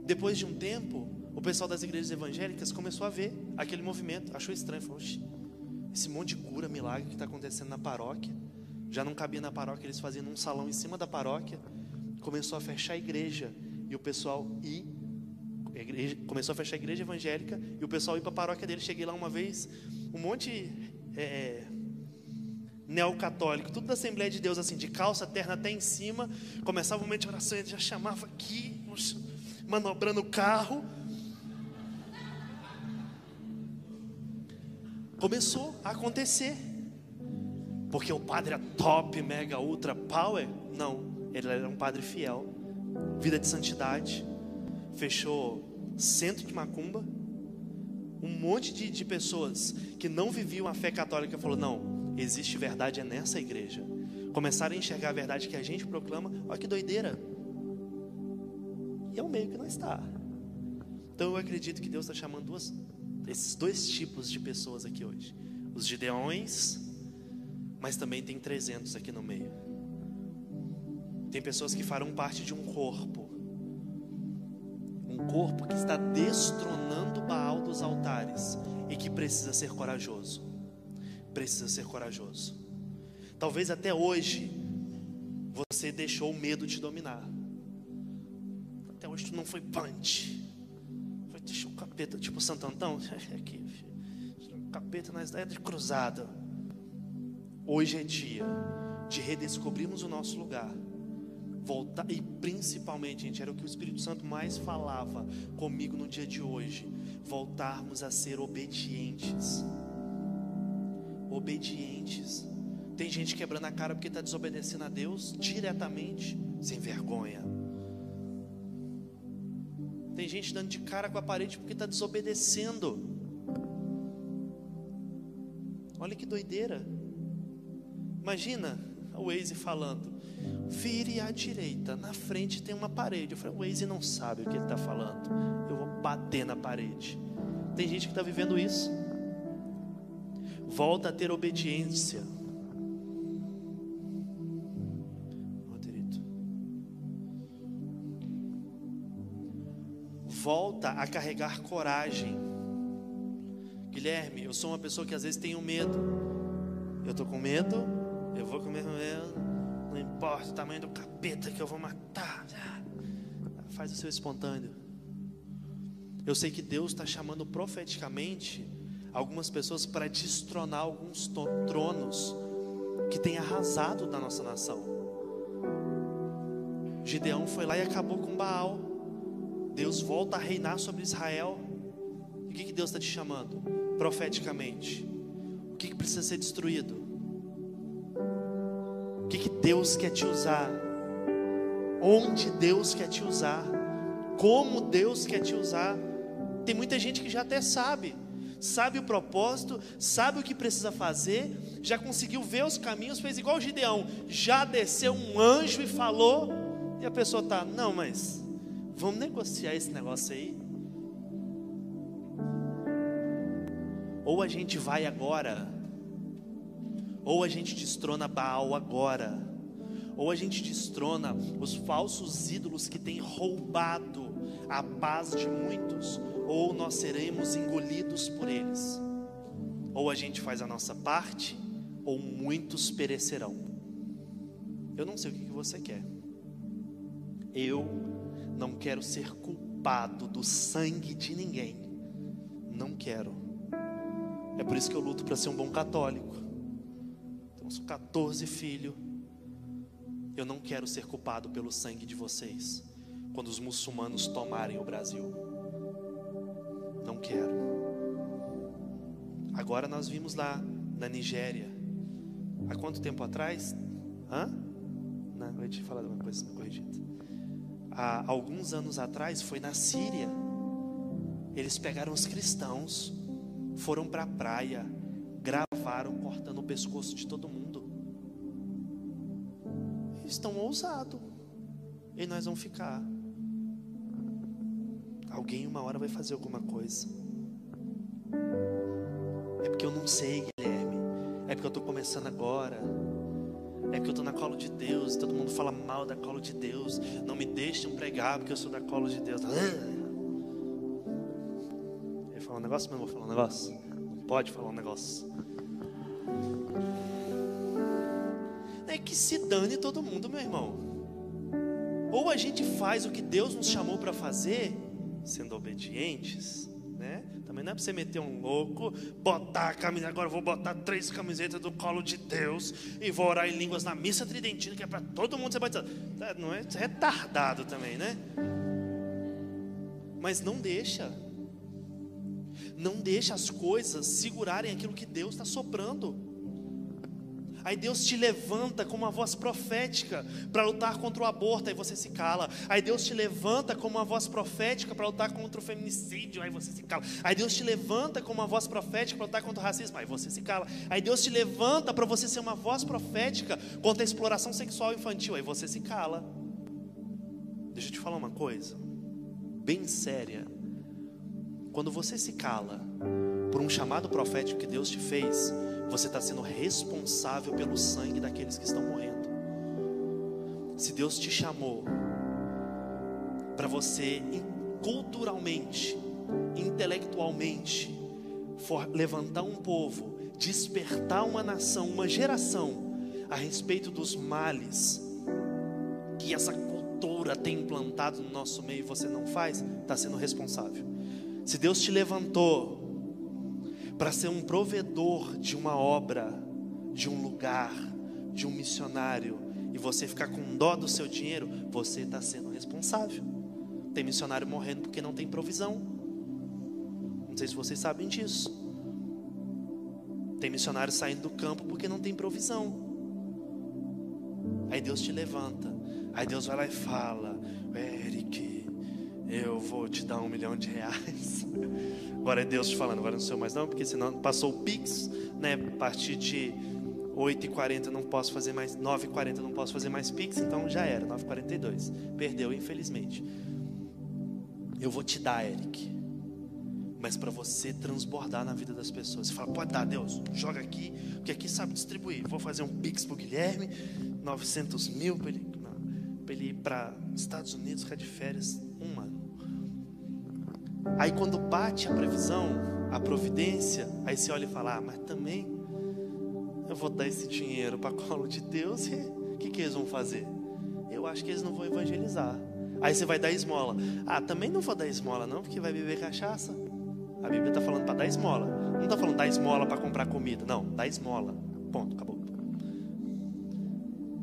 Depois de um tempo, o pessoal das igrejas evangélicas começou a ver aquele movimento, achou estranho, falou: esse monte de cura, milagre que está acontecendo na paróquia, já não cabia na paróquia, eles faziam um salão em cima da paróquia, começou a fechar a igreja e o pessoal ir, igreja, começou a fechar a igreja evangélica e o pessoal ir para a paróquia dele. Cheguei lá uma vez, um monte é, neocatólico, tudo da Assembleia de Deus, assim, de calça terna até em cima, começava o momento de oração, ele já chamava aqui, manobrando o carro. Começou a acontecer, porque o padre era top, mega, ultra power? Não, ele era um padre fiel, vida de santidade, fechou centro de macumba, um monte de, de pessoas que não viviam a fé católica falou: não, existe verdade é nessa igreja. Começar a enxergar a verdade que a gente proclama, olha que doideira. E é o meio que não está. Então eu acredito que Deus está chamando duas, esses dois tipos de pessoas aqui hoje: os gideões, mas também tem 300 aqui no meio. Tem pessoas que farão parte de um corpo, um corpo que está destronando Baal dos altares e que precisa ser corajoso precisa ser corajoso. Talvez até hoje você deixou o medo te dominar. Até hoje tu não foi punch. Foi deixar o capeta, tipo Santo Antão, aqui, capeta nas ideias de cruzada. Hoje é dia de redescobrirmos o nosso lugar. Voltar, e principalmente, gente, era o que o Espírito Santo mais falava comigo no dia de hoje. Voltarmos a ser obedientes obedientes. Tem gente quebrando a cara porque está desobedecendo a Deus diretamente, sem vergonha. Tem gente dando de cara com a parede porque está desobedecendo. Olha que doideira. Imagina o Waze falando: vire à direita, na frente tem uma parede. Eu falei: o Waze não sabe o que ele está falando. Eu vou bater na parede. Tem gente que está vivendo isso volta a ter obediência. Volta a carregar coragem. Guilherme, eu sou uma pessoa que às vezes tenho medo. Eu estou com medo, eu vou com medo, não importa o tamanho do capeta que eu vou matar. Faz o seu espontâneo. Eu sei que Deus está chamando profeticamente algumas pessoas para destronar alguns tronos que têm arrasado na nossa nação. Gideão foi lá e acabou com Baal. Deus volta a reinar sobre Israel. E o que, que Deus está te chamando? Profeticamente. O que, que precisa ser destruído? O que, que Deus quer te usar? Onde Deus quer te usar? Como Deus quer te usar? Tem muita gente que já até sabe, sabe o propósito, sabe o que precisa fazer, já conseguiu ver os caminhos, fez igual Gideão, já desceu um anjo e falou, e a pessoa está, não, mas vamos negociar esse negócio aí. Ou a gente vai agora, ou a gente destrona Baal agora, ou a gente destrona os falsos ídolos que têm roubado a paz de muitos, ou nós seremos engolidos por eles. Ou a gente faz a nossa parte, ou muitos perecerão. Eu não sei o que você quer. Eu não quero ser culpado do sangue de ninguém. Não quero. É por isso que eu luto para ser um bom católico. Temos 14 filhos. Eu não quero ser culpado pelo sangue de vocês quando os muçulmanos tomarem o Brasil. Não quero. Agora nós vimos lá na Nigéria. Há quanto tempo atrás? Hã? Não, eu ia te falar uma coisa corrigida. Há alguns anos atrás foi na Síria. Eles pegaram os cristãos, foram para a praia, gravaram cortando o pescoço de todo mundo. Estão ousados. E nós vamos ficar. Alguém uma hora vai fazer alguma coisa. É porque eu não sei, Guilherme. É porque eu estou começando agora. É porque eu estou na colo de Deus. Todo mundo fala mal da colo de Deus. Não me deixem pregar porque eu sou da colo de Deus. Ele fala um negócio, mas eu vou falar um negócio. Não pode falar um negócio. É que se dane todo mundo, meu irmão. Ou a gente faz o que Deus nos chamou para fazer, sendo obedientes, né? Também não é para você meter um louco, botar a camisa, agora vou botar três camisetas do colo de Deus e vou orar em línguas na missa tridentina, que é para todo mundo ser batizado. Tá, não é, é retardado também, né? Mas não deixa. Não deixa as coisas segurarem aquilo que Deus está soprando. Aí Deus te levanta com uma voz profética para lutar contra o aborto, aí você se cala. Aí Deus te levanta com uma voz profética para lutar contra o feminicídio, aí você se cala. Aí Deus te levanta com uma voz profética para lutar contra o racismo, aí você se cala. Aí Deus te levanta para você ser uma voz profética contra a exploração sexual infantil, aí você se cala. Deixa eu te falar uma coisa, bem séria. Quando você se cala por um chamado profético que Deus te fez, você está sendo responsável pelo sangue daqueles que estão morrendo. Se Deus te chamou para você culturalmente, intelectualmente, for levantar um povo, despertar uma nação, uma geração a respeito dos males que essa cultura tem implantado no nosso meio e você não faz, está sendo responsável. Se Deus te levantou para ser um provedor de uma obra, de um lugar, de um missionário, e você ficar com dó do seu dinheiro, você está sendo responsável. Tem missionário morrendo porque não tem provisão. Não sei se vocês sabem disso. Tem missionário saindo do campo porque não tem provisão. Aí Deus te levanta. Aí Deus vai lá e fala: Eric, eu vou te dar um milhão de reais. Agora é Deus te falando, agora não sou mais não, porque senão passou o Pix, né? A partir de 8h40 não posso fazer mais, 9h40 não posso fazer mais Pix, então já era, 9h42. Perdeu, infelizmente. Eu vou te dar, Eric. Mas para você transbordar na vida das pessoas. Você fala, pode dar, Deus, joga aqui, porque aqui sabe distribuir. Vou fazer um Pix pro Guilherme, 900 mil para ele, ele ir para Estados Unidos, ficar de férias um ano. Aí quando bate a previsão, a providência, aí você olha e fala: ah, mas também eu vou dar esse dinheiro para colo de Deus e o que, que eles vão fazer? Eu acho que eles não vão evangelizar. Aí você vai dar esmola. Ah, também não vou dar esmola não, porque vai beber cachaça. A Bíblia está falando para dar esmola. Não está falando dar esmola para comprar comida. Não, dar esmola. Ponto, acabou.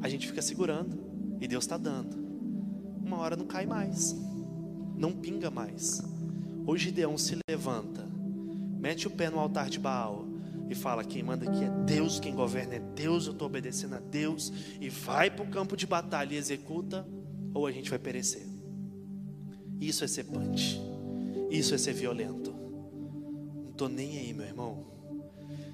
A gente fica segurando e Deus está dando. Uma hora não cai mais, não pinga mais. Hoje Gideão se levanta, mete o pé no altar de Baal e fala: quem manda aqui é Deus, quem governa é Deus, eu estou obedecendo a Deus, e vai para o campo de batalha e executa, ou a gente vai perecer. Isso é ser punch, isso é ser violento. Não estou nem aí, meu irmão.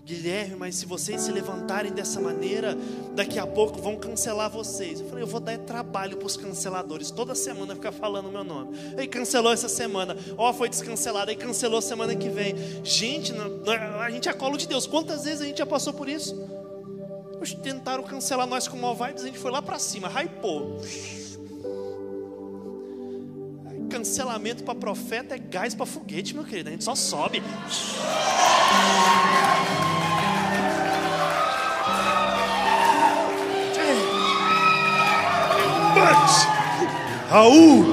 Guilherme, mas se vocês se levantarem dessa maneira, daqui a pouco vão cancelar vocês. Eu falei, eu vou dar trabalho para os canceladores, toda semana ficar falando o meu nome. Aí cancelou essa semana, ó, oh, foi descancelado, aí cancelou semana que vem. Gente, a gente é colo de Deus. Quantas vezes a gente já passou por isso? Hoje tentaram cancelar nós com mal vibes, a gente foi lá para cima, hypou. Cancelamento para profeta é gás para foguete, meu querido. A gente só sobe. Raul.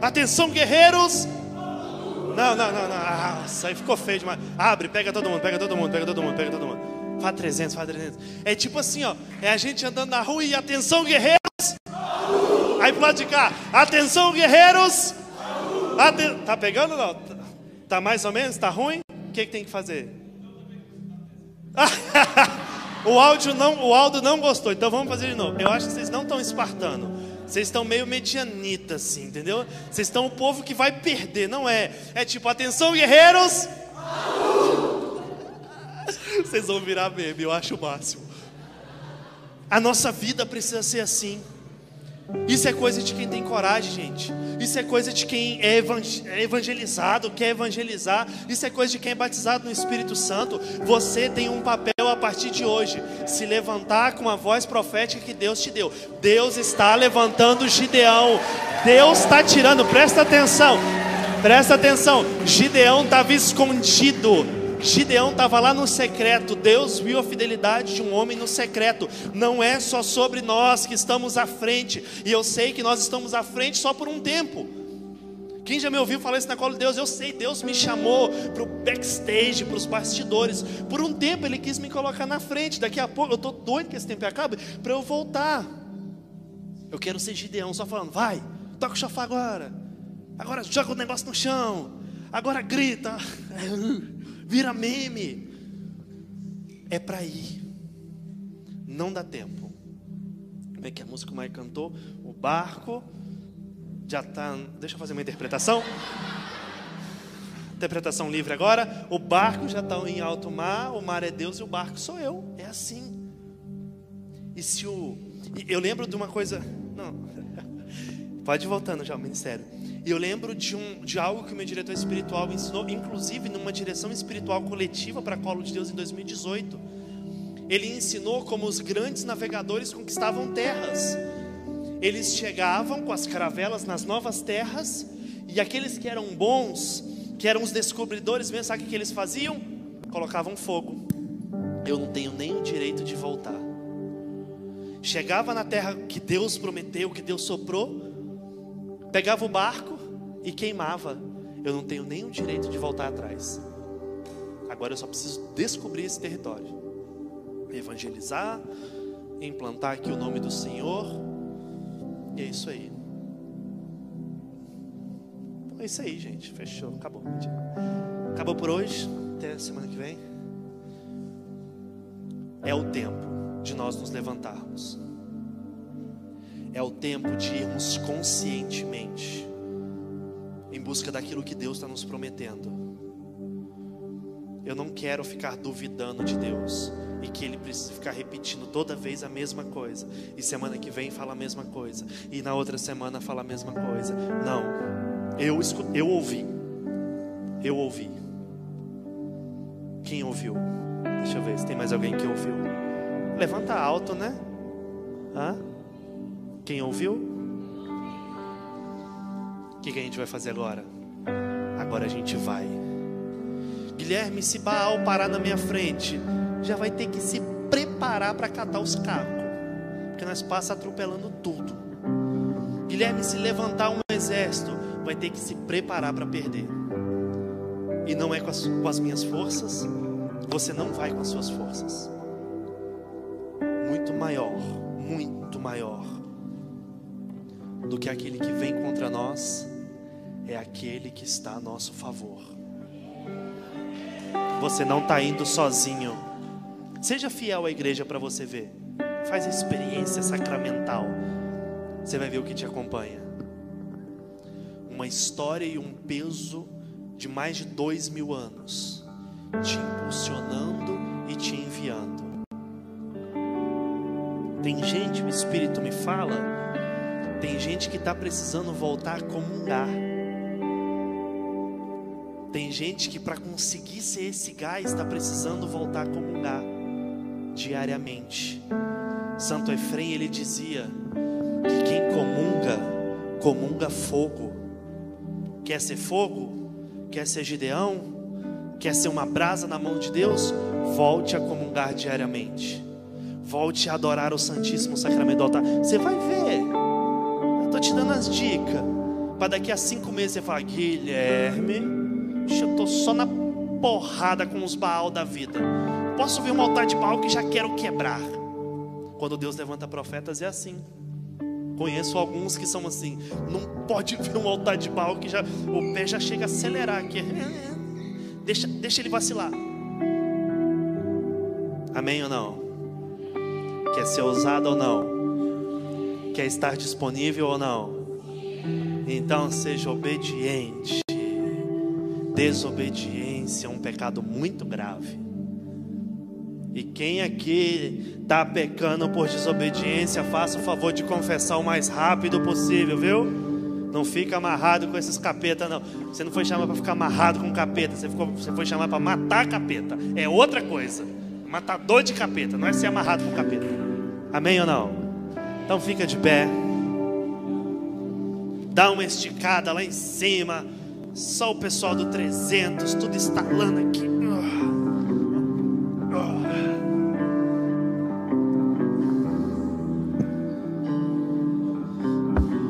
Atenção, guerreiros. Não, não, não, não. Nossa, aí ficou feio demais. Abre, pega todo mundo, pega todo mundo, pega todo mundo, pega todo mundo. Faz 300, faz 300. É tipo assim, ó. É a gente andando na rua e atenção, guerreiros. Aí pro lado de cá. Atenção, guerreiros. Aten... Tá pegando ou não? Tá mais ou menos? Tá ruim? O que, que tem que fazer? o áudio não, o áudio não gostou, então vamos fazer de novo. Eu acho que vocês não estão espartano. Vocês estão meio medianita, assim, entendeu? Vocês estão o povo que vai perder, não é? É tipo, atenção, guerreiros! Vocês vão virar meme, eu acho o máximo. A nossa vida precisa ser assim. Isso é coisa de quem tem coragem, gente. Isso é coisa de quem é, é evangelizado, quer evangelizar. Isso é coisa de quem é batizado no Espírito Santo. Você tem um papel a partir de hoje, se levantar com a voz profética que Deus te deu. Deus está levantando Gideão. Deus está tirando, presta atenção. Presta atenção. Gideão estava escondido Gideão estava lá no secreto, Deus viu a fidelidade de um homem no secreto. Não é só sobre nós que estamos à frente, e eu sei que nós estamos à frente só por um tempo. Quem já me ouviu falar isso na cola de Deus, eu sei, Deus me chamou para o backstage, para os bastidores. Por um tempo Ele quis me colocar na frente. Daqui a pouco, eu estou doido que esse tempo acabe, para eu voltar. Eu quero ser Gideão, só falando, vai, toca o chofar agora. Agora joga o negócio no chão. Agora grita. vira meme. É para ir. Não dá tempo. Como é que a música mais cantou? O barco já está. Deixa eu fazer uma interpretação. Interpretação livre agora. O barco já está em alto mar, o mar é Deus e o barco sou eu. É assim. E se o. Eu lembro de uma coisa. Não. Pode ir voltando já ao ministério. E eu lembro de, um, de algo que o meu diretor espiritual me ensinou, inclusive numa direção espiritual coletiva para a Colo de Deus em 2018. Ele ensinou como os grandes navegadores conquistavam terras. Eles chegavam com as caravelas nas novas terras, e aqueles que eram bons, que eram os descobridores mesmo, sabe o que eles faziam? Colocavam fogo. Eu não tenho nem o direito de voltar. Chegava na terra que Deus prometeu, que Deus soprou, pegava o barco e queimava. Eu não tenho nenhum direito de voltar atrás. Agora eu só preciso descobrir esse território, evangelizar, implantar aqui o nome do Senhor. E é isso aí. É isso aí, gente. Fechou. Acabou. Acabou por hoje. Até semana que vem. É o tempo de nós nos levantarmos. É o tempo de irmos conscientemente em busca daquilo que Deus está nos prometendo. Eu não quero ficar duvidando de Deus e que Ele precisa ficar repetindo toda vez a mesma coisa. E semana que vem fala a mesma coisa. E na outra semana fala a mesma coisa. Não. Eu, eu ouvi. Eu ouvi. Quem ouviu? Deixa eu ver se tem mais alguém que ouviu. Levanta alto, né? Hã? Quem ouviu? O que, que a gente vai fazer agora? Agora a gente vai. Guilherme, se Baal parar na minha frente, já vai ter que se preparar para catar os carros, porque nós passa atropelando tudo. Guilherme, se levantar um exército, vai ter que se preparar para perder. E não é com as, com as minhas forças, você não vai com as suas forças. Muito maior, muito maior do que aquele que vem contra nós é aquele que está a nosso favor. Você não está indo sozinho. Seja fiel à igreja para você ver. Faz a experiência sacramental. Você vai ver o que te acompanha. Uma história e um peso de mais de dois mil anos, te impulsionando e te enviando. Tem gente, o Espírito me fala, tem gente que está precisando voltar a comungar. Tem gente que para conseguir ser esse gás está precisando voltar a comungar diariamente. Santo Efrem ele dizia que quem comunga, comunga fogo. Quer ser fogo? Quer ser Gideão? Quer ser uma brasa na mão de Deus? Volte a comungar diariamente. Volte a adorar o Santíssimo Sacramento do altar. Você vai ver. Te dando as dicas. Para daqui a cinco meses você falar, Guilherme eu estou só na porrada com os Baal da vida. Posso ver um altar de Baal que já quero quebrar. Quando Deus levanta profetas é assim. Conheço alguns que são assim. Não pode ver um altar de Baal que já o pé já chega a acelerar aqui. Deixa, deixa ele vacilar. Amém ou não? Quer ser ousado ou não? Quer estar disponível ou não? Então seja obediente. Desobediência é um pecado muito grave. E quem aqui está pecando por desobediência, faça o favor de confessar o mais rápido possível, viu? Não fica amarrado com esses capeta, não. Você não foi chamado para ficar amarrado com capeta, você, ficou, você foi chamado para matar capeta. É outra coisa. Matador de capeta, não é ser amarrado com capeta. Amém ou não? Então fica de pé. Dá uma esticada lá em cima. Só o pessoal do 300, tudo instalando aqui.